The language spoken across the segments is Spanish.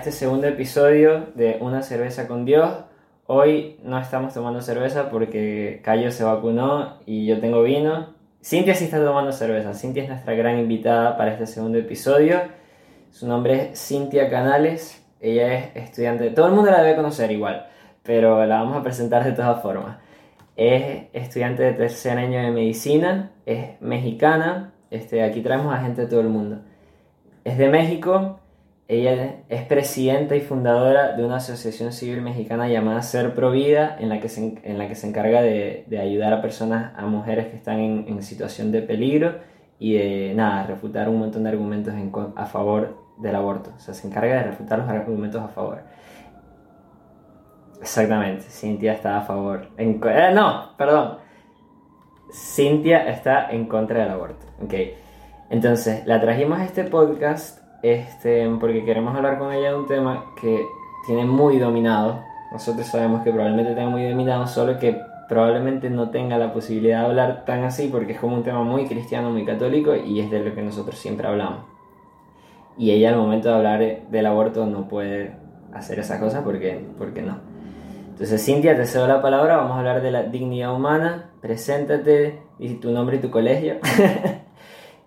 Este segundo episodio de Una cerveza con Dios. Hoy no estamos tomando cerveza porque Cayo se vacunó y yo tengo vino. Cintia sí está tomando cerveza. Cintia es nuestra gran invitada para este segundo episodio. Su nombre es Cintia Canales. Ella es estudiante. Todo el mundo la debe conocer igual, pero la vamos a presentar de todas formas. Es estudiante de tercer año de medicina. Es mexicana. Este, aquí traemos a gente de todo el mundo. Es de México ella es presidenta y fundadora de una asociación civil mexicana llamada Ser Provida, en la que se, en la que se encarga de, de ayudar a personas, a mujeres que están en, en, situación de peligro y de, nada, refutar un montón de argumentos en, a favor del aborto. O sea, se encarga de refutar los argumentos a favor. Exactamente, Cintia está a favor. En, eh, no, perdón. Cintia está en contra del aborto. Ok. Entonces, la trajimos a este podcast este, porque queremos hablar con ella de un tema que tiene muy dominado. Nosotros sabemos que probablemente tenga muy dominado, solo que probablemente no tenga la posibilidad de hablar tan así porque es como un tema muy cristiano, muy católico y es de lo que nosotros siempre hablamos. Y ella al momento de hablar del aborto no puede hacer esa cosa porque, porque no. Entonces, Cintia, te cedo la palabra, vamos a hablar de la dignidad humana. Preséntate, y tu nombre y tu colegio.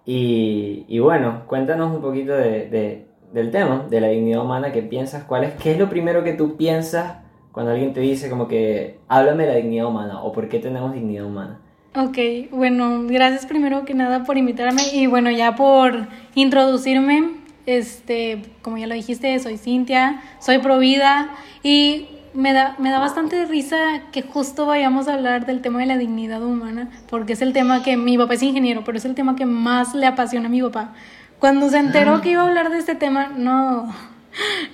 Y, bueno, cuéntanos un poquito de, de, del tema, de la dignidad humana, ¿qué piensas? ¿Cuál es, ¿Qué es lo primero que tú piensas cuando alguien te dice como que háblame de la dignidad humana o por qué tenemos dignidad humana? Ok, bueno, gracias primero que nada por invitarme y bueno, ya por introducirme, este, como ya lo dijiste, soy Cintia, soy Provida y me da, me da bastante risa que justo vayamos a hablar del tema de la dignidad humana, porque es el tema que mi papá es ingeniero, pero es el tema que más le apasiona a mi papá. Cuando se enteró que iba a hablar de este tema, no,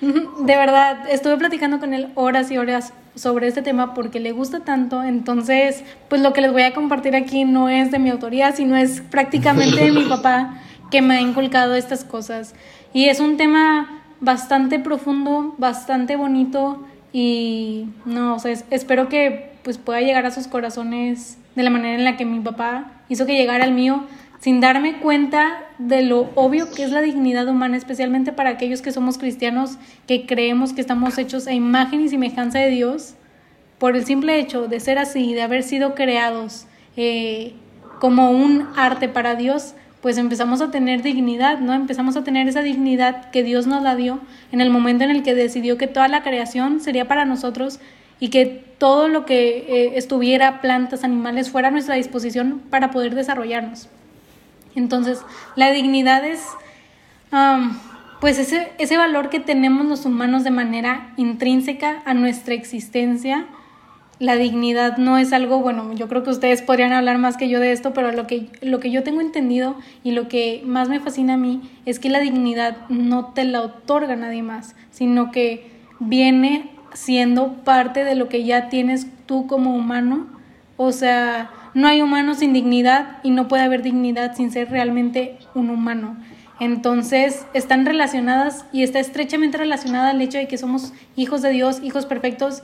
de verdad, estuve platicando con él horas y horas sobre este tema porque le gusta tanto, entonces, pues lo que les voy a compartir aquí no es de mi autoría, sino es prácticamente de mi papá que me ha inculcado estas cosas. Y es un tema bastante profundo, bastante bonito, y no, o sea, espero que pues pueda llegar a sus corazones de la manera en la que mi papá hizo que llegara al mío, sin darme cuenta de lo obvio que es la dignidad humana, especialmente para aquellos que somos cristianos, que creemos que estamos hechos a imagen y semejanza de Dios, por el simple hecho de ser así, de haber sido creados eh, como un arte para Dios, pues empezamos a tener dignidad, ¿no? Empezamos a tener esa dignidad que Dios nos la dio en el momento en el que decidió que toda la creación sería para nosotros y que todo lo que eh, estuviera, plantas, animales, fuera a nuestra disposición para poder desarrollarnos. Entonces, la dignidad es, pues, ese, ese valor que tenemos los humanos de manera intrínseca a nuestra existencia, la dignidad no es algo, bueno, yo creo que ustedes podrían hablar más que yo de esto, pero lo que, lo que yo tengo entendido y lo que más me fascina a mí es que la dignidad no te la otorga nadie más, sino que viene siendo parte de lo que ya tienes tú como humano. O sea, no hay humano sin dignidad y no puede haber dignidad sin ser realmente un humano. Entonces, están relacionadas y está estrechamente relacionada al hecho de que somos hijos de Dios, hijos perfectos,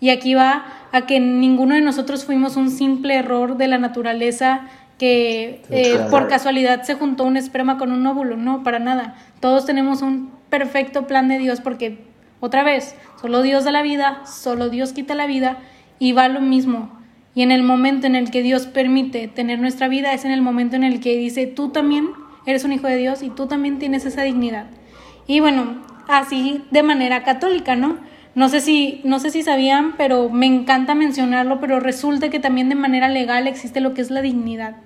y aquí va a que ninguno de nosotros fuimos un simple error de la naturaleza que eh, por casualidad se juntó un esperma con un óvulo, no, para nada. Todos tenemos un perfecto plan de Dios porque, otra vez, solo Dios da la vida, solo Dios quita la vida y va lo mismo. Y en el momento en el que Dios permite tener nuestra vida es en el momento en el que dice, tú también eres un hijo de Dios y tú también tienes esa dignidad. Y bueno, así de manera católica, ¿no? No sé si, no sé si sabían, pero me encanta mencionarlo, pero resulta que también de manera legal existe lo que es la dignidad.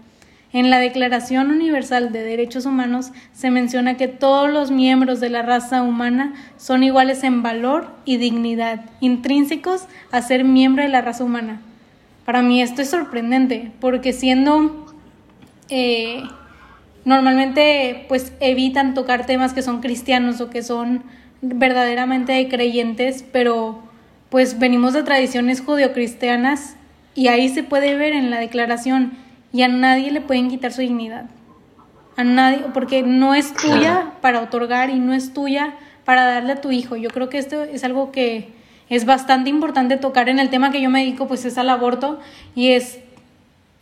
En la Declaración Universal de Derechos Humanos se menciona que todos los miembros de la raza humana son iguales en valor y dignidad, intrínsecos a ser miembro de la raza humana. Para mí esto es sorprendente, porque siendo eh, normalmente pues evitan tocar temas que son cristianos o que son verdaderamente creyentes, pero pues venimos de tradiciones judeocristianas y ahí se puede ver en la declaración y a nadie le pueden quitar su dignidad. A nadie, porque no es tuya para otorgar y no es tuya para darle a tu hijo. Yo creo que esto es algo que es bastante importante tocar en el tema que yo me dedico, pues es al aborto y es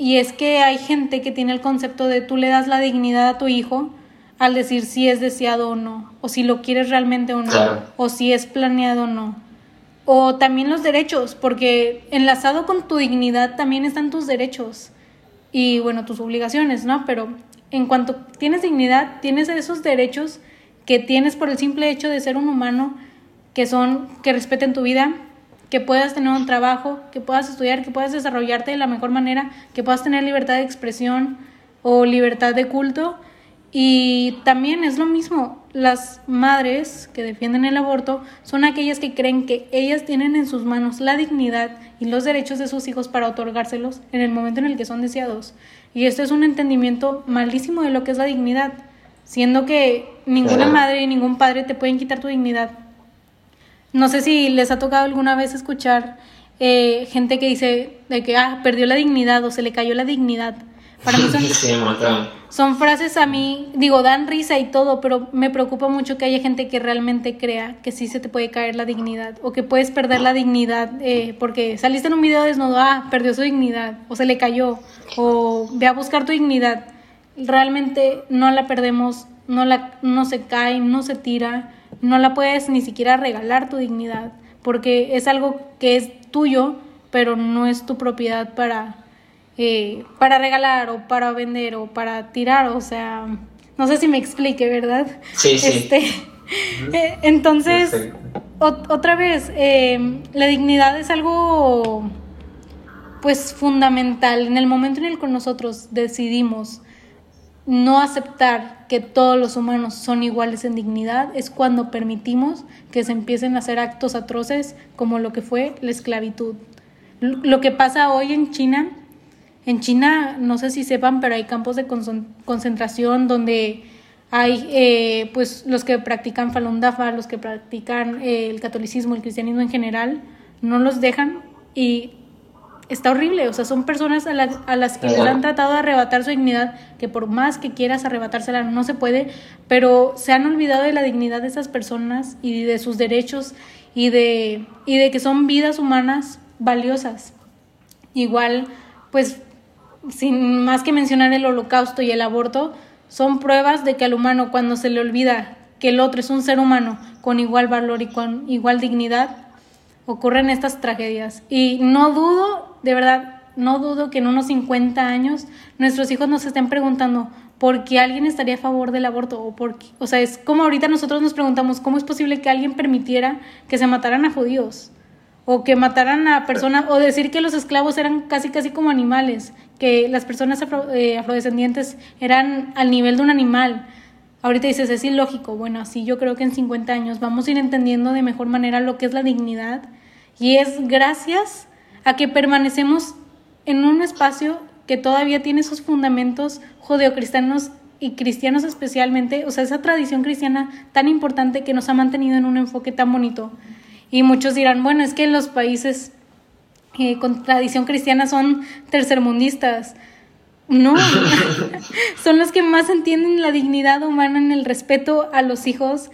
y es que hay gente que tiene el concepto de tú le das la dignidad a tu hijo al decir si es deseado o no, o si lo quieres realmente o no, o si es planeado o no. O también los derechos, porque enlazado con tu dignidad también están tus derechos y bueno, tus obligaciones, ¿no? Pero en cuanto tienes dignidad, tienes esos derechos que tienes por el simple hecho de ser un humano, que son que respeten tu vida, que puedas tener un trabajo, que puedas estudiar, que puedas desarrollarte de la mejor manera, que puedas tener libertad de expresión o libertad de culto. Y también es lo mismo, las madres que defienden el aborto son aquellas que creen que ellas tienen en sus manos la dignidad y los derechos de sus hijos para otorgárselos en el momento en el que son deseados. Y esto es un entendimiento malísimo de lo que es la dignidad, siendo que ninguna madre y ningún padre te pueden quitar tu dignidad no sé si les ha tocado alguna vez escuchar eh, gente que dice de que ah, perdió la dignidad o se le cayó la dignidad. Para mí son, son frases a mí, digo, dan risa y todo, pero me preocupa mucho que haya gente que realmente crea que sí se te puede caer la dignidad o que puedes perder la dignidad eh, porque saliste en un video desnudo, ah, perdió su dignidad o se le cayó o ve a buscar tu dignidad. Realmente no la perdemos, no, la, no se cae, no se tira no la puedes ni siquiera regalar tu dignidad, porque es algo que es tuyo, pero no es tu propiedad para, eh, para regalar o para vender o para tirar, o sea, no sé si me explique, ¿verdad? Sí, sí. Este, eh, entonces, otra vez, eh, la dignidad es algo pues fundamental en el momento en el que nosotros decidimos no aceptar que todos los humanos son iguales en dignidad es cuando permitimos que se empiecen a hacer actos atroces como lo que fue la esclavitud. Lo que pasa hoy en China, en China no sé si sepan, pero hay campos de concentración donde hay eh, pues los que practican Falun Dafa, los que practican eh, el catolicismo, el cristianismo en general, no los dejan y está horrible, o sea, son personas a, las que les han tratado de arrebatar su dignidad, que por más que quieras arrebatársela no se puede, pero se han olvidado de la dignidad de esas personas y de sus derechos y de, y de que son vidas humanas valiosas. Igual, pues, sin más que mencionar el holocausto y el aborto, son pruebas de que al humano cuando se le olvida que el otro es un ser humano con igual valor y con igual dignidad, ocurren estas tragedias. Y no dudo, de verdad, no dudo que en unos 50 años nuestros hijos nos estén preguntando por qué alguien estaría a favor del aborto o por o sea, es como ahorita nosotros nos preguntamos cómo es posible que alguien permitiera que se mataran a judíos o que mataran a personas o decir que los esclavos eran casi casi como animales, que las personas eh, afrodescendientes eran al nivel de un animal. Ahorita dices, es ilógico. Bueno, así yo creo que en 50 años vamos a ir entendiendo de mejor manera lo que es la dignidad y es gracias a que permanecemos en un espacio que todavía tiene esos fundamentos judeocristianos y cristianos especialmente, o sea, esa tradición cristiana tan importante que nos ha mantenido en un enfoque tan bonito. Y muchos dirán, bueno, es que los países eh, con tradición cristiana son tercermundistas. No, son los que más entienden la dignidad humana en el respeto a los hijos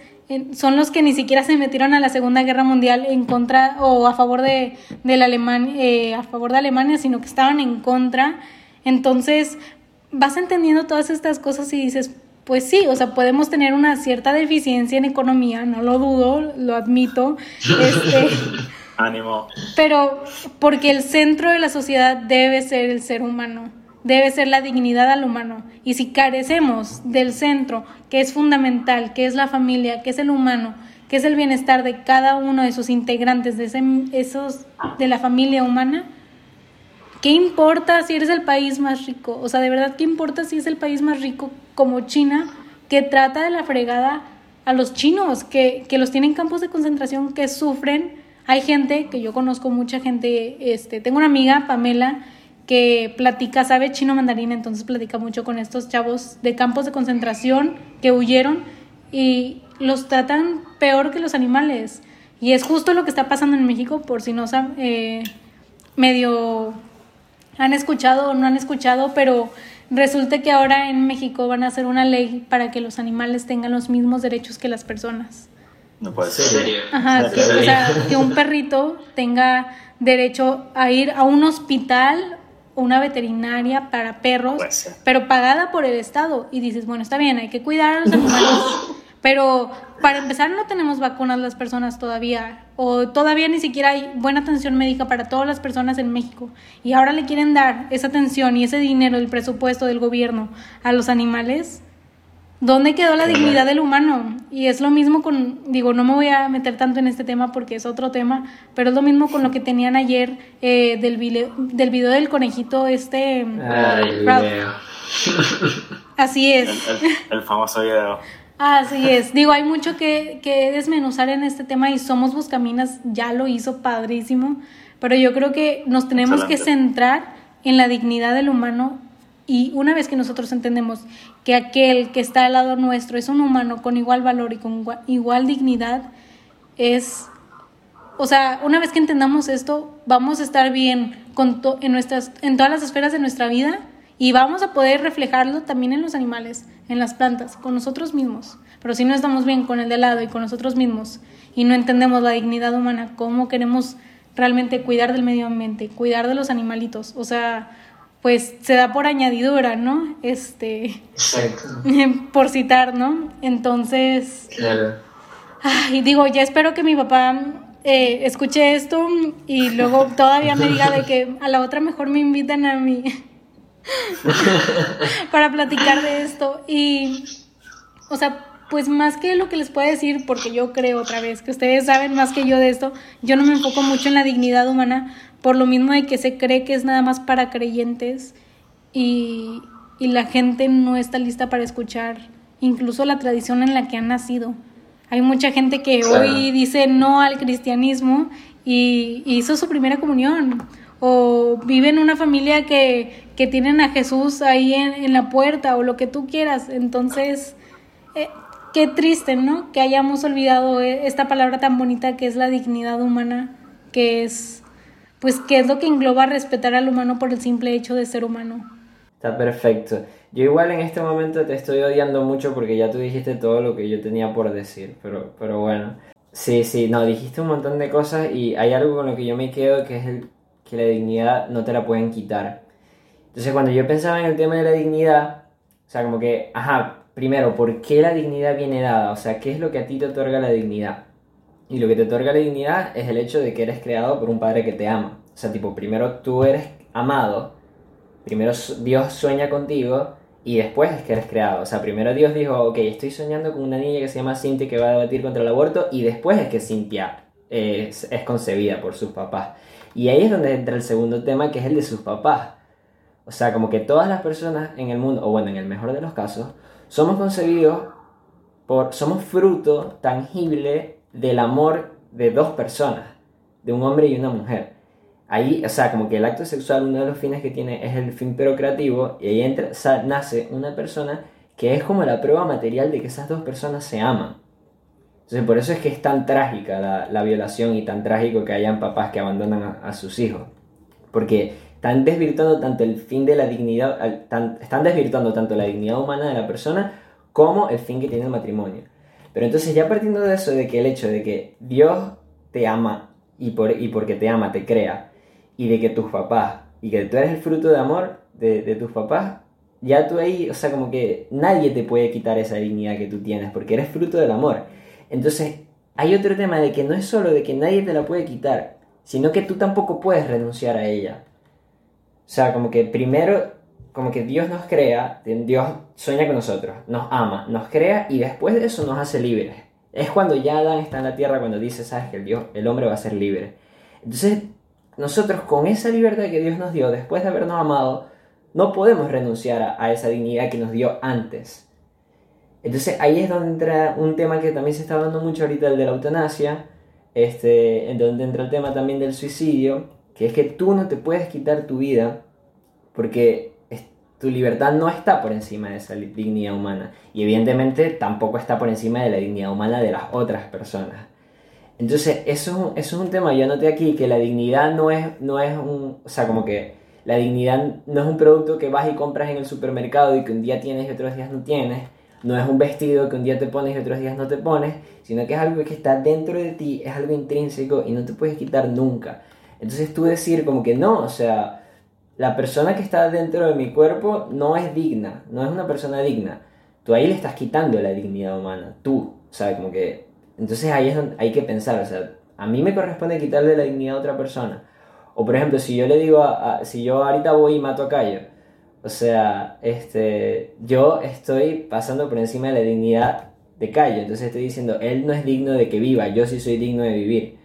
son los que ni siquiera se metieron a la Segunda Guerra Mundial en contra o a favor de, de la Alemania, eh, a favor de Alemania, sino que estaban en contra. Entonces, vas entendiendo todas estas cosas y dices, pues sí, o sea, podemos tener una cierta deficiencia en economía, no lo dudo, lo admito. Este, Ánimo. Pero porque el centro de la sociedad debe ser el ser humano debe ser la dignidad al humano. Y si carecemos del centro, que es fundamental, que es la familia, que es el humano, que es el bienestar de cada uno de sus integrantes, de, esos, de la familia humana, ¿qué importa si eres el país más rico? O sea, de verdad, ¿qué importa si es el país más rico como China, que trata de la fregada a los chinos, que, que los tienen campos de concentración, que sufren? Hay gente, que yo conozco mucha gente, este, tengo una amiga, Pamela, que platica, sabe chino mandarín, entonces platica mucho con estos chavos de campos de concentración que huyeron y los tratan peor que los animales. Y es justo lo que está pasando en México, por si no saben, eh, medio han escuchado o no han escuchado, pero resulta que ahora en México van a hacer una ley para que los animales tengan los mismos derechos que las personas. No puede ser. Ajá, o sea, que un perrito tenga derecho a ir a un hospital una veterinaria para perros, pero pagada por el Estado. Y dices, bueno, está bien, hay que cuidar a los animales. pero para empezar no tenemos vacunas las personas todavía. O todavía ni siquiera hay buena atención médica para todas las personas en México. Y ahora le quieren dar esa atención y ese dinero, el presupuesto del gobierno a los animales. ¿Dónde quedó la dignidad del humano? Y es lo mismo con, digo, no me voy a meter tanto en este tema porque es otro tema, pero es lo mismo con lo que tenían ayer eh, del, video, del video del conejito este... Así es. El, famoso video. Así es. Digo, hay mucho que, que desmenuzar en este tema y Somos Buscaminas ya lo hizo padrísimo, pero yo creo que nos tenemos que centrar en la dignidad del humano y una vez que nosotros entendemos que aquel que está al lado nuestro es un humano con igual valor y con igual dignidad, es, o sea, una vez que entendamos esto, vamos a estar bien con en, nuestras, en todas las esferas de nuestra vida y vamos a poder reflejarlo también en los animales, en las plantas, con nosotros mismos. Pero si no estamos bien con el de lado y con nosotros mismos y no entendemos la dignidad humana, cómo queremos realmente cuidar del medio ambiente, cuidar de los animalitos, o sea, pues se da por añadidura, ¿no? Este. Exacto. Por citar, ¿no? Entonces. Claro. Ay, digo, ya espero que mi papá eh, escuche esto y luego todavía me diga de que a la otra mejor me invitan a mí para platicar de esto. Y, o sea, pues más que lo que les puedo decir, porque yo creo otra vez que ustedes saben más que yo de esto, yo no me enfoco mucho en la dignidad humana, por lo mismo de que se cree que es nada más para creyentes y, la gente no está lista para escuchar incluso la tradición en la que han nacido. Hay mucha gente que hoy dice no al cristianismo y, hizo su primera comunión. O vive en una familia que, que tienen a Jesús ahí en, la puerta o lo que tú quieras. Entonces, eh, qué triste, ¿no? Que hayamos olvidado eh, esta palabra tan bonita que es la dignidad humana, que es pues qué es lo que engloba respetar al humano por el simple hecho de ser humano. Está perfecto. Yo igual en este momento te estoy odiando mucho porque ya tú dijiste todo lo que yo tenía por decir, pero, pero bueno. Sí, sí, no, dijiste un montón de cosas y hay algo con lo que yo me quedo que es el, que la dignidad no te la pueden quitar. Entonces cuando yo pensaba en el tema de la dignidad, o sea, como que, ajá, primero, ¿por qué la dignidad viene dada? O sea, ¿qué es lo que a ti te otorga la dignidad? Y lo que te otorga la dignidad es el hecho de que eres creado por un padre que te ama. O sea, tipo, primero tú eres amado, primero Dios sueña contigo y después es que eres creado. O sea, primero Dios dijo, ok, estoy soñando con una niña que se llama Cintia que va a debatir contra el aborto y después es que Cintia es, es concebida por sus papás. Y ahí es donde entra el segundo tema que es el de sus papás. O sea, como que todas las personas en el mundo, o bueno, en el mejor de los casos, somos concebidos por, somos fruto tangible del amor de dos personas, de un hombre y una mujer. Ahí, o sea, como que el acto sexual, uno de los fines que tiene es el fin procreativo, y ahí entra, nace una persona que es como la prueba material de que esas dos personas se aman. Entonces, por eso es que es tan trágica la, violación y tan trágico que hayan papás que abandonan a, sus hijos. Porque están desvirtuando tanto el fin de la dignidad, están desvirtuando tanto la dignidad humana de la persona como el fin que tiene el matrimonio. Pero entonces ya partiendo de eso, de que el hecho de que Dios te ama y, por, y porque te ama te crea, y de que tus papás, y que tú eres el fruto de amor de, de tus papás, ya tú ahí, o sea, como que nadie te puede quitar esa dignidad que tú tienes, porque eres fruto del amor. Entonces, hay otro tema de que no es solo de que nadie te la puede quitar, sino que tú tampoco puedes renunciar a ella. O sea, como que primero como que Dios nos crea, Dios sueña con nosotros, nos ama, nos crea y después de eso nos hace libres. Es cuando ya Adán está en la tierra cuando dice, sabes que el, Dios, el hombre va a ser libre. Entonces, nosotros con esa libertad que Dios nos dio, después de habernos amado, no podemos renunciar a, esa dignidad que nos dio antes. Entonces ahí es donde entra un tema que también se está hablando mucho ahorita, el de la eutanasia, este, en donde entra el tema también del suicidio, que es que tú no te puedes quitar tu vida porque tu libertad no está por encima de esa dignidad humana. Y evidentemente tampoco está por encima de la dignidad humana de las otras personas. Entonces, eso, eso es un tema. Yo noté aquí que la dignidad no es, no es un. O sea, como que la dignidad no es un producto que vas y compras en el supermercado y que un día tienes y otros días no tienes. No es un vestido que un día te pones y otros días no te pones. Sino que es algo que está dentro de ti, es algo intrínseco y no te puedes quitar nunca. Entonces, tú decir como que no, o sea la persona que está dentro de mi cuerpo no es digna, no es una persona digna. Tú ahí le estás quitando la dignidad humana, tú, ¿sabes? Como que... Entonces ahí es donde hay que pensar, o sea, a mí me corresponde quitarle la dignidad a otra persona. O por ejemplo, si yo le digo, a, si yo ahorita voy y mato a Cayo, o sea, este, yo estoy pasando por encima de la dignidad de Cayo, entonces estoy diciendo, él no es digno de que viva, yo sí soy digno de vivir.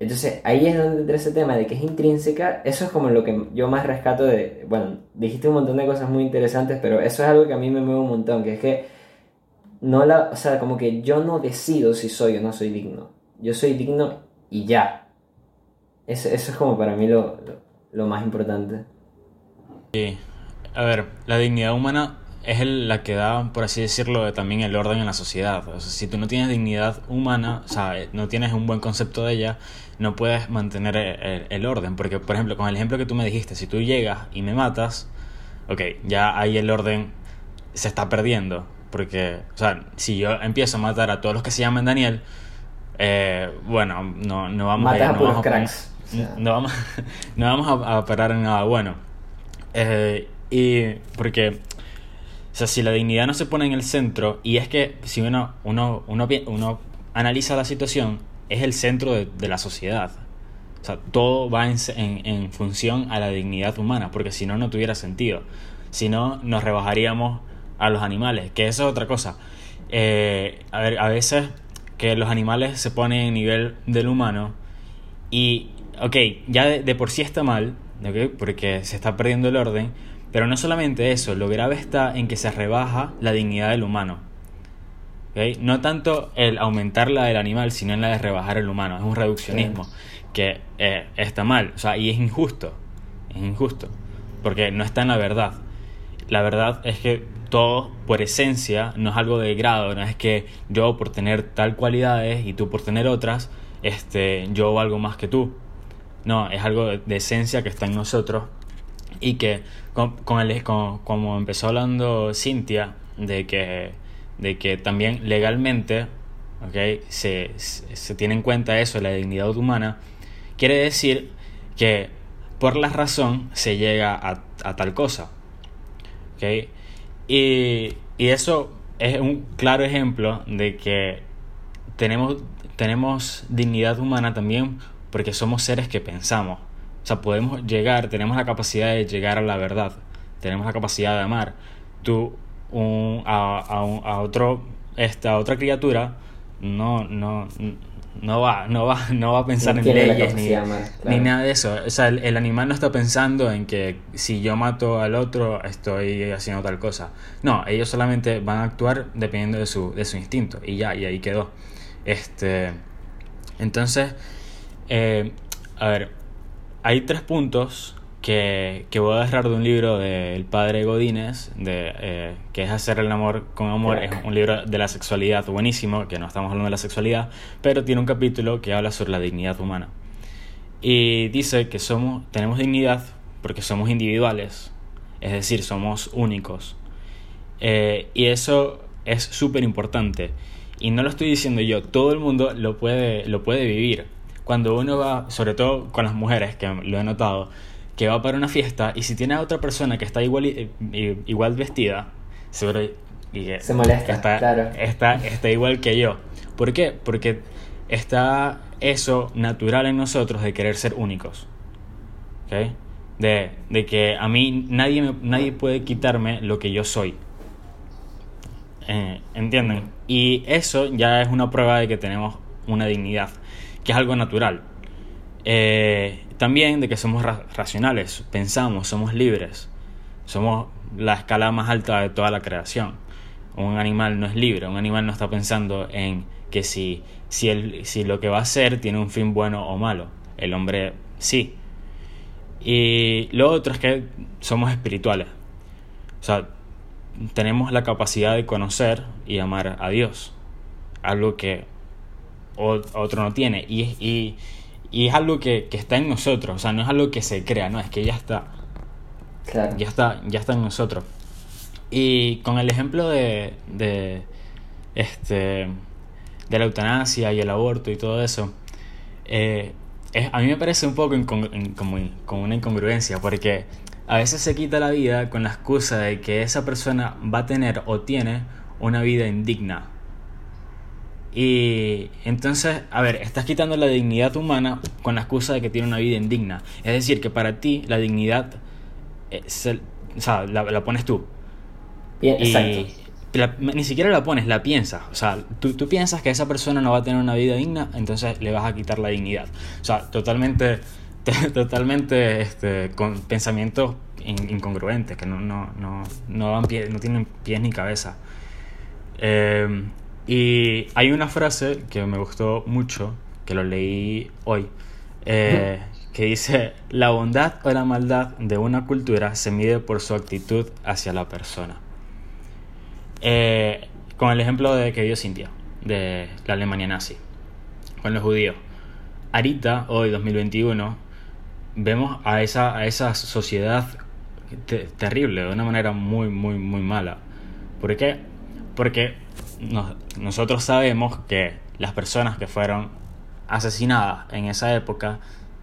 Entonces ahí es donde entra ese tema de que es intrínseca, eso es como lo que yo más rescato de, bueno, dijiste un montón de cosas muy interesantes, pero eso es algo que a mí me mueve un montón, que es que no la, o sea, como que yo no decido si soy o no soy digno, yo soy digno y ya. Eso, eso es como para mí lo, lo, más importante. Sí, a ver, la dignidad humana es la que da, por así decirlo, también el orden en la sociedad. O sea, si tú no tienes dignidad humana, o sea, no tienes un buen concepto de ella, no puedes mantener el, orden. Porque, por ejemplo, con el ejemplo que tú me dijiste, si tú llegas y me matas, ok, ya ahí el orden se está perdiendo. Porque, o sea, si yo empiezo a matar a todos los que se llaman Daniel, eh, bueno, no, no vamos a, no vamos cracks. no vamos, no vamos a, parar en nada bueno. Eh, y porque o sea, si la dignidad no se pone en el centro, y es que si uno, uno, uno, uno analiza la situación, es el centro de, de la sociedad. O sea, todo va en, en, función a la dignidad humana, porque si no, no tuviera sentido. Si no, nos rebajaríamos a los animales, que eso es otra cosa. Eh, a, ver, a veces que los animales se ponen en nivel del humano y, ok, ya de, por sí está mal, porque se está perdiendo el orden, pero no solamente eso, lo grave está en que se rebaja la dignidad del humano. No tanto el aumentar la del animal, sino en la de rebajar el humano. Es un reduccionismo que eh, está mal, o sea, y es injusto. Es injusto, porque no está en la verdad. La verdad es que todo, por esencia, no es algo de grado, no es que yo por tener tal cualidades y tú por tener otras, este, yo valgo más que tú. No, es algo de esencia que está en nosotros y que con, el, como empezó hablando Cintia, de que, de que también legalmente okay, se, se, tiene en cuenta eso, la dignidad humana, quiere decir que por la razón se llega a, a tal cosa. ¿okay? Y, y eso es un claro ejemplo de que tenemos, tenemos dignidad humana también porque somos seres que pensamos. O sea, podemos llegar, tenemos la capacidad de llegar a la verdad, tenemos la capacidad de amar. Tú un, a, a, otro, esta, otra criatura no, no, no va, no va, no va a pensar en leyes ni, ni, nada de eso. O sea, el, animal no está pensando en que si yo mato al otro estoy haciendo tal cosa. No, ellos solamente van a actuar dependiendo de su, de su instinto y ya, y ahí quedó. Este, entonces, eh, a ver, hay tres puntos que, que, voy a dejar de un libro del padre Godínez, de, eh, que es Hacer el amor con amor. Es un libro de la sexualidad buenísimo, que no estamos hablando de la sexualidad, pero tiene un capítulo que habla sobre la dignidad humana. Y dice que somos, tenemos dignidad porque somos individuales, es decir, somos únicos. Eh, y eso es súper importante. Y no lo estoy diciendo yo, todo el mundo lo puede, lo puede vivir cuando uno va, sobre todo con las mujeres, que lo he notado, que va para una fiesta y si tiene a otra persona que está igual, igual vestida, seguro y se molesta, está, claro. está, está igual que yo. ¿Por qué? Porque está eso natural en nosotros de querer ser únicos. ¿Okay? De, de, que a mí nadie, nadie puede quitarme lo que yo soy. Eh, ¿Entienden? Y eso ya es una prueba de que tenemos una dignidad que es algo natural. Eh, también de que somos racionales, pensamos, somos libres, somos la escala más alta de toda la creación. Un animal no es libre, un animal no está pensando en que si, si, el, si lo que va a hacer tiene un fin bueno o malo. El hombre sí. Y lo otro es que somos espirituales. O sea, tenemos la capacidad de conocer y amar a Dios. Algo que o otro no tiene. Y, y, y es algo que, que, está en nosotros, o sea, no es algo que se crea, no, es que ya está. Claro. Ya está, ya está en nosotros. Y con el ejemplo de, de, este, de la eutanasia y el aborto y todo eso, eh, es, a mí me parece un poco como, como una incongruencia, porque a veces se quita la vida con la excusa de que esa persona va a tener o tiene una vida indigna. Y entonces, a ver, estás quitando la dignidad humana con la excusa de que tiene una vida indigna. Es decir, que para ti la dignidad, es el- o sea, la, la pones tú. Bien, Y exacto. la- ni siquiera la pones, la piensas. O sea, tú, tú piensas que esa persona no va a tener una vida digna, entonces le vas a quitar la dignidad. O sea, totalmente, totalmente este, con pensamientos in- incongruentes que no, no, no, no, dan pie- no tienen pies ni cabeza. Eh, y hay una frase que me gustó mucho, que lo leí hoy, eh, que dice, la bondad o la maldad de una cultura se mide por su actitud hacia la persona. Eh, con el ejemplo de que dio Cintia, de la Alemania nazi, con los judíos. Ahorita, hoy 2021, vemos a esa, a esa sociedad te- terrible, de una manera muy, muy, muy mala. ¿Por qué? Porque nos- nosotros sabemos que las personas que fueron asesinadas en esa época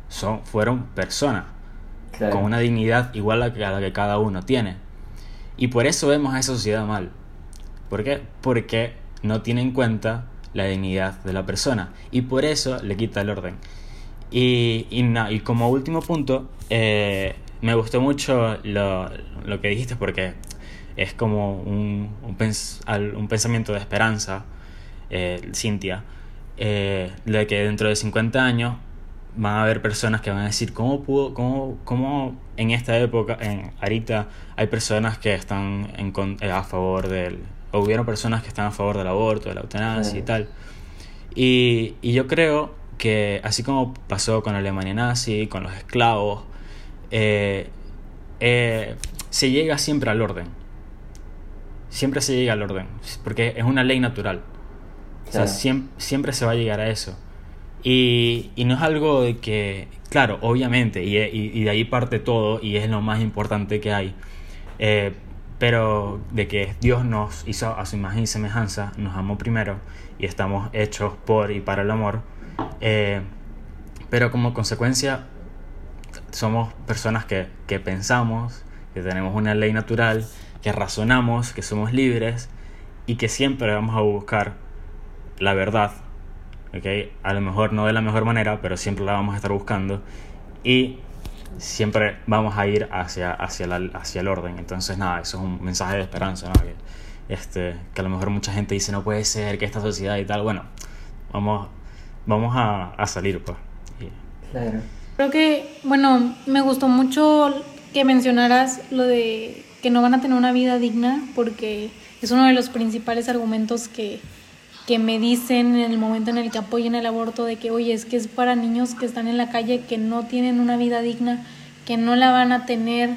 son, fueron personas Claro. con una dignidad igual a la que- cada uno tiene. Y por eso vemos a esa sociedad mal. ¿Por qué? Porque no tiene en cuenta la dignidad de la persona. Y por eso le quita el orden. Y, y, na- y como último punto, eh, me gustó mucho lo, lo que dijiste porque es como un, un, pens- un pensamiento de esperanza, eh, Cintia, eh, de que dentro de 50 años van a haber personas que van a decir cómo pudo, cómo, cómo en esta época, en ahorita hay personas que están en eh, a favor del, o hubieron personas que están a favor del aborto, de la eutanasia y tal. Y, y yo creo que así como pasó con Alemania nazi, con los esclavos, eh, eh, se llega siempre al orden. Siempre se llega al orden, porque es una ley natural. O sea, Claro. siem- siempre se va a llegar a eso. Y, y no es algo de que, claro, obviamente, y, y- y de ahí parte todo, y es lo más importante que hay, eh, pero de que Dios nos hizo a su imagen y semejanza, nos amó primero, y estamos hechos por y para el amor, eh, pero como consecuencia somos personas que, que pensamos, que tenemos una ley natural, que razonamos, que somos libres, y que siempre vamos a buscar la verdad, ¿ok? A lo mejor no de la mejor manera, pero siempre la vamos a estar buscando y siempre vamos a ir hacia, hacia, la- hacia el orden. Entonces, nada, eso es un mensaje de esperanza, ¿no? Que, este, que a lo mejor mucha gente dice, no puede ser que esta sociedad y tal, bueno, vamos, vamos a, a salir, pues. Y- Claro. Creo que, bueno, me gustó mucho que mencionaras lo de que no van a tener una vida digna porque es uno de los principales argumentos que, que me dicen en el momento en el que apoyen el aborto de que, oye, es que es para niños que están en la calle, que no tienen una vida digna, que no la van a tener.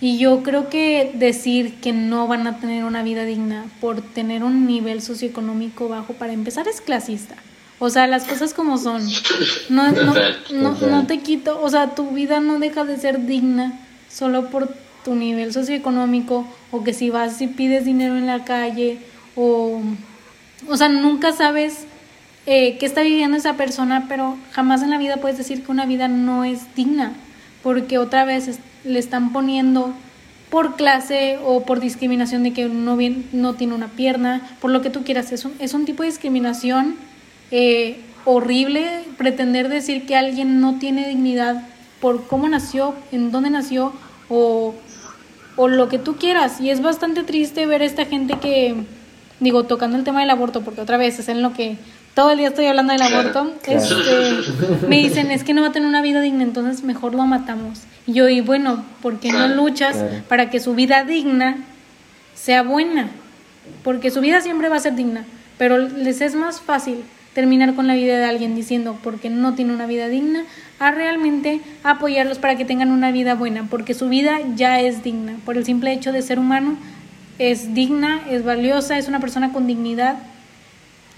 Y yo creo que decir que no van a tener una vida digna por tener un nivel socioeconómico bajo, para empezar, es clasista. O sea, las cosas como son. No, no, no, no te quito, o sea, tu vida no deja de ser digna solo por tu nivel socioeconómico o que si vas y pides dinero en la calle o, o sea, nunca sabes eh, qué está viviendo esa persona, pero jamás en la vida puedes decir que una vida no es digna, porque otra vez le están poniendo por clase o por discriminación de que no, bien, no tiene una pierna, por lo que tú quieras. Es un, es un tipo de discriminación eh, horrible pretender decir que alguien no tiene dignidad por cómo nació, en dónde nació o, o lo que tú quieras. Y es bastante triste ver a esta gente que, digo, tocando el tema del aborto, porque otra vez es en lo que todo el día estoy hablando del aborto, claro. este, me dicen, es que no va a tener una vida digna, entonces mejor lo matamos. Y yo, y bueno, ¿por qué no luchas claro. para que su vida digna sea buena? Porque su vida siempre va a ser digna, pero les es más fácil terminar con la vida de alguien diciendo porque no tiene una vida digna a realmente apoyarlos para que tengan una vida buena, porque su vida ya es digna, por el simple hecho de ser humano es digna, es valiosa, es una persona con dignidad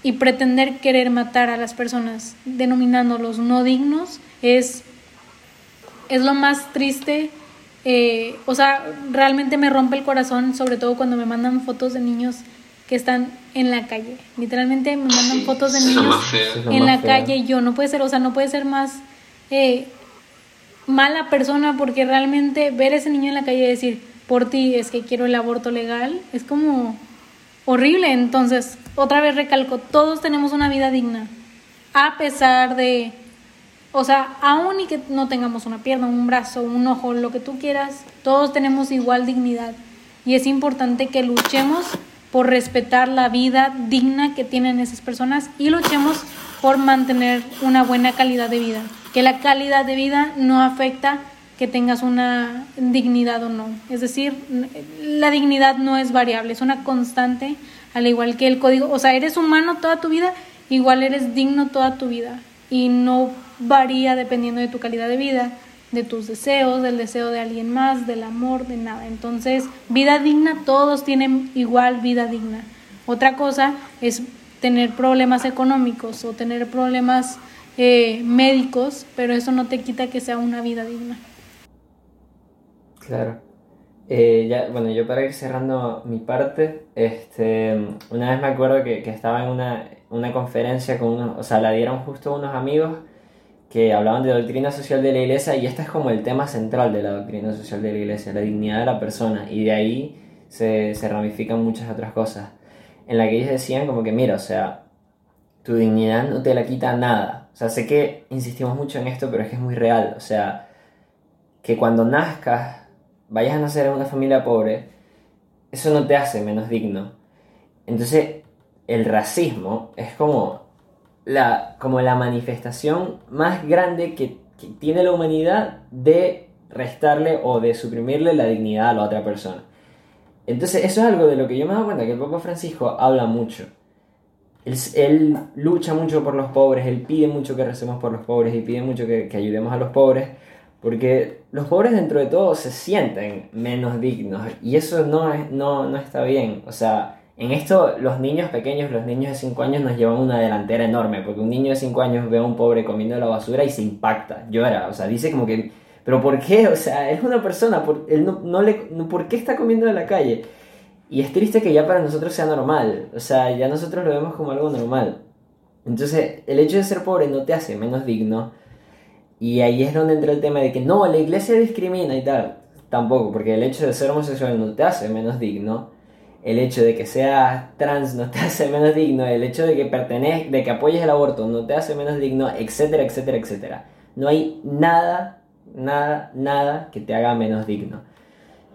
y pretender querer matar a las personas denominándolos no dignos es es lo más triste. eh, o sea, realmente me rompe el corazón, sobre todo cuando me mandan fotos de niños que están en la calle. Literalmente me mandan Sí, fotos de niños en la feo. calle y yo no puede ser, o sea, no puede ser más eh, mala persona porque realmente ver a ese niño en la calle y decir, por ti es que quiero el aborto legal, es como horrible. Entonces, otra vez recalco, todos tenemos una vida digna, a pesar de, o sea, aún y que no tengamos una pierna, un brazo, un ojo, lo que tú quieras, todos tenemos igual dignidad. Y es importante que luchemos por respetar la vida digna que tienen esas personas y luchemos por mantener una buena calidad de vida. Que la calidad de vida no afecta que tengas una dignidad o no. Es decir, la dignidad no es variable, es una constante, al igual que el código. O sea, eres humano toda tu vida, igual eres digno toda tu vida. Y no varía dependiendo de tu calidad de vida, de tus deseos, del deseo de alguien más, del amor, de nada. Entonces, vida digna, todos tienen igual vida digna. Otra cosa es tener problemas económicos o tener problemas eh, médicos, pero eso no te quita que sea una vida digna. Claro. Eh, ya, bueno, yo para ir cerrando mi parte, este, una vez me acuerdo que, que estaba en una, una, conferencia con unos, o sea, la dieron justo unos amigos que hablaban de doctrina social de la iglesia y este es como el tema central de la doctrina social de la iglesia, la dignidad de la persona y de ahí se, se ramifican muchas otras cosas, en la que ellos decían como que mira, o sea, tu dignidad no te la quita nada, o sea, sé que insistimos mucho en esto, pero es que es muy real, o sea, que cuando nazcas vayas a nacer en una familia pobre, eso no te hace menos digno. Entonces, el racismo es como la, como la manifestación más grande que, tiene la humanidad de restarle o de suprimirle la dignidad a la otra persona. Entonces, eso es algo de lo que yo me he dado cuenta que el Papa Francisco habla mucho. Él, él, lucha mucho por los pobres, él pide mucho que recemos por los pobres y pide mucho que, que ayudemos a los pobres, porque los pobres dentro de todo se sienten menos dignos y eso no, es, no, no está bien. O sea, en esto los niños pequeños, los niños de 5 años nos llevan una delantera enorme, porque un niño de 5 años ve a un pobre comiendo la basura y se impacta, llora, o sea, dice como que, pero ¿por qué? O sea, es una persona, por, él no, no le, ¿por qué está comiendo en la calle? Y es triste que ya para nosotros sea normal, o sea, ya nosotros lo vemos como algo normal. Entonces, el hecho de ser pobre no te hace menos digno, y ahí es donde entra el tema de que no, la iglesia discrimina y tal. Tampoco, porque el hecho de ser homosexual no te hace menos digno. El hecho de que seas trans no te hace menos digno. El hecho de que pertenezcas, de que apoyes el aborto no te hace menos digno, etcétera, etcétera, etcétera. No hay nada, nada, nada que te haga menos digno.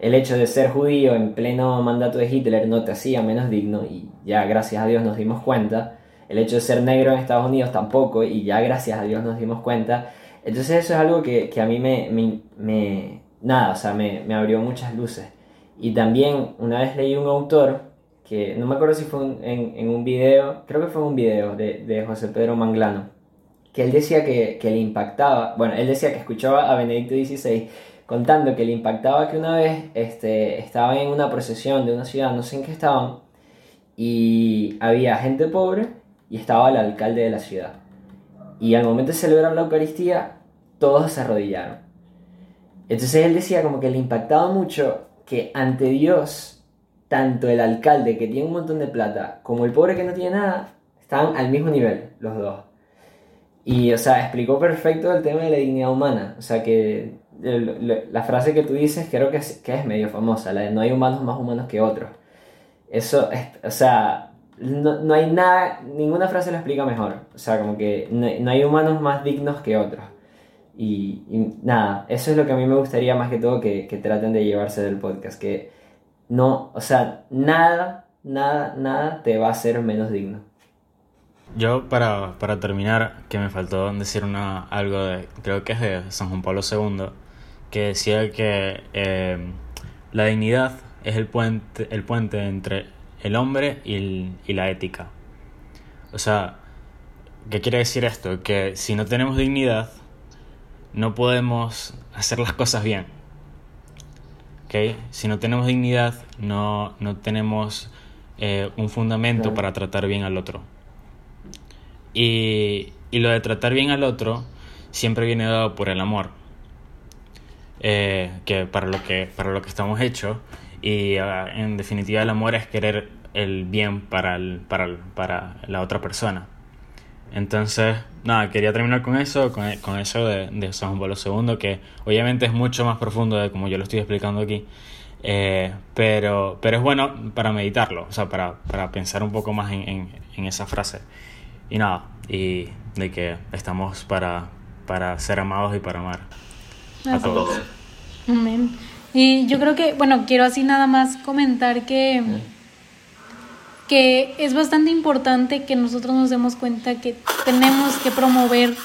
El hecho de ser judío en pleno mandato de Hitler no te hacía menos digno y ya gracias a Dios nos dimos cuenta. El hecho de ser negro en Estados Unidos tampoco y ya gracias a Dios nos dimos cuenta. Entonces eso es algo que, que a mí me, me, me, nada, o sea, me, me, abrió muchas luces. Y también una vez leí un autor, que no me acuerdo si fue en, en, un video, creo que fue un video de, de José Pedro Manglano, que él decía que, que, le impactaba, bueno, él decía que escuchaba a Benedicto XVI contando que le impactaba que una vez este, estaba en una procesión de una ciudad, no sé en qué estaban, y había gente pobre y estaba el alcalde de la ciudad. Y al momento de celebrar la Eucaristía, todos se arrodillaron. Entonces él decía como que le impactaba mucho que ante Dios, tanto el alcalde que tiene un montón de plata como el pobre que no tiene nada, estaban al mismo nivel, los dos. Y, o sea, explicó perfecto el tema de la dignidad humana. O sea, que la frase que tú dices creo que es, que es medio famosa, la de no hay humanos más humanos que otros. Eso, es, o sea, no, no, hay nada, ninguna frase lo explica mejor. O sea, como que no, no hay humanos más dignos que otros. Y, nada, eso es lo que a mí me gustaría más que todo que, que, traten de llevarse del podcast. Que no, o sea, nada, nada, nada te va a hacer menos digno. Yo, para, para terminar, que me faltó decir una, algo de, creo que es de San Juan Pablo II, que decía que eh, la dignidad es el puente, el puente entre el hombre y, el, y, la ética. O sea, ¿qué quiere decir esto? Que si no tenemos dignidad, no podemos hacer las cosas bien. ¿Okay? Si no tenemos dignidad, no, no tenemos eh, un fundamento para tratar bien al otro. Y, y, lo de tratar bien al otro siempre viene dado por el amor. Eh, que para lo que para lo que estamos hechos y uh, en definitiva el amor es querer el bien para, el, para, el, para la otra persona. Entonces, nada, quería terminar con eso, con, con eso de, de, San Juan Pablo II, que obviamente es mucho más profundo de como yo lo estoy explicando aquí, eh, pero, pero es bueno para meditarlo, o sea, para, para pensar un poco más en, en, en, esa frase. Y nada, y de que estamos para, para ser amados y para amar a todos. Amén. Y yo creo que, bueno, quiero así nada más comentar que, que es bastante importante que nosotros nos demos cuenta que tenemos que promover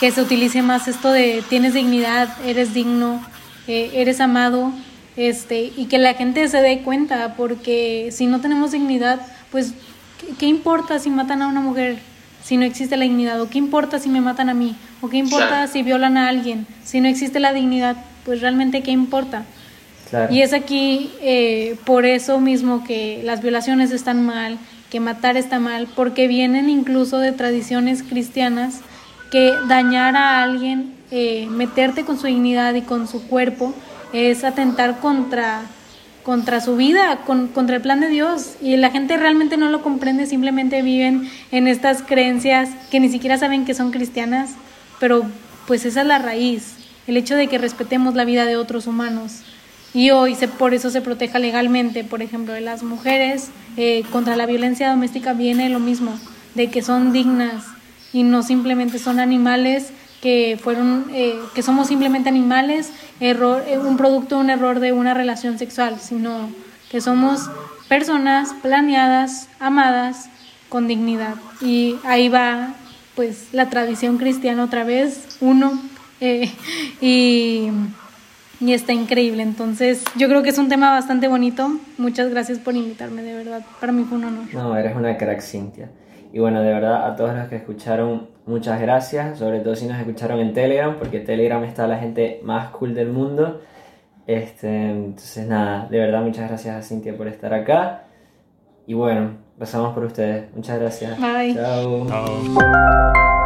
que se utilice más esto de tienes dignidad, eres digno, eh, eres amado, este, y que la gente se dé cuenta, porque si no tenemos dignidad, pues, ¿qué, qué importa si matan a una mujer? si no existe la dignidad? ¿O qué importa si me matan a mí? ¿O qué importa si violan a alguien? Si no existe la dignidad, pues realmente qué importa. Y es aquí eh, por eso mismo que las violaciones están mal, que matar está mal, porque vienen incluso de tradiciones cristianas que dañar a alguien, eh, meterte con su dignidad y con su cuerpo, es atentar contra contra su vida, con, contra el plan de Dios. Y la gente realmente no lo comprende, simplemente viven en estas creencias que ni siquiera saben que son cristianas, pero pues esa es la raíz, el hecho de que respetemos la vida de otros humanos. Y hoy se, por eso se proteja legalmente, por ejemplo, de las mujeres. Eh, contra la violencia doméstica viene lo mismo, de que son dignas y no simplemente son animales que fueron eh, que somos simplemente animales error eh, un producto un error de una relación sexual sino que somos personas planeadas amadas con dignidad y ahí va pues la tradición cristiana otra vez uno eh, y y está increíble entonces yo creo que es un tema bastante bonito muchas gracias por invitarme de verdad para mí fue un honor no eres una crack Cintia y bueno, de verdad a todos los que escucharon, muchas gracias, sobre todo si nos escucharon en Telegram, porque Telegram está la gente más cool del mundo. Este, entonces nada, de verdad muchas gracias a Cintia por estar acá. Y bueno, pasamos por ustedes. Muchas gracias. Bye. Chao. Chao.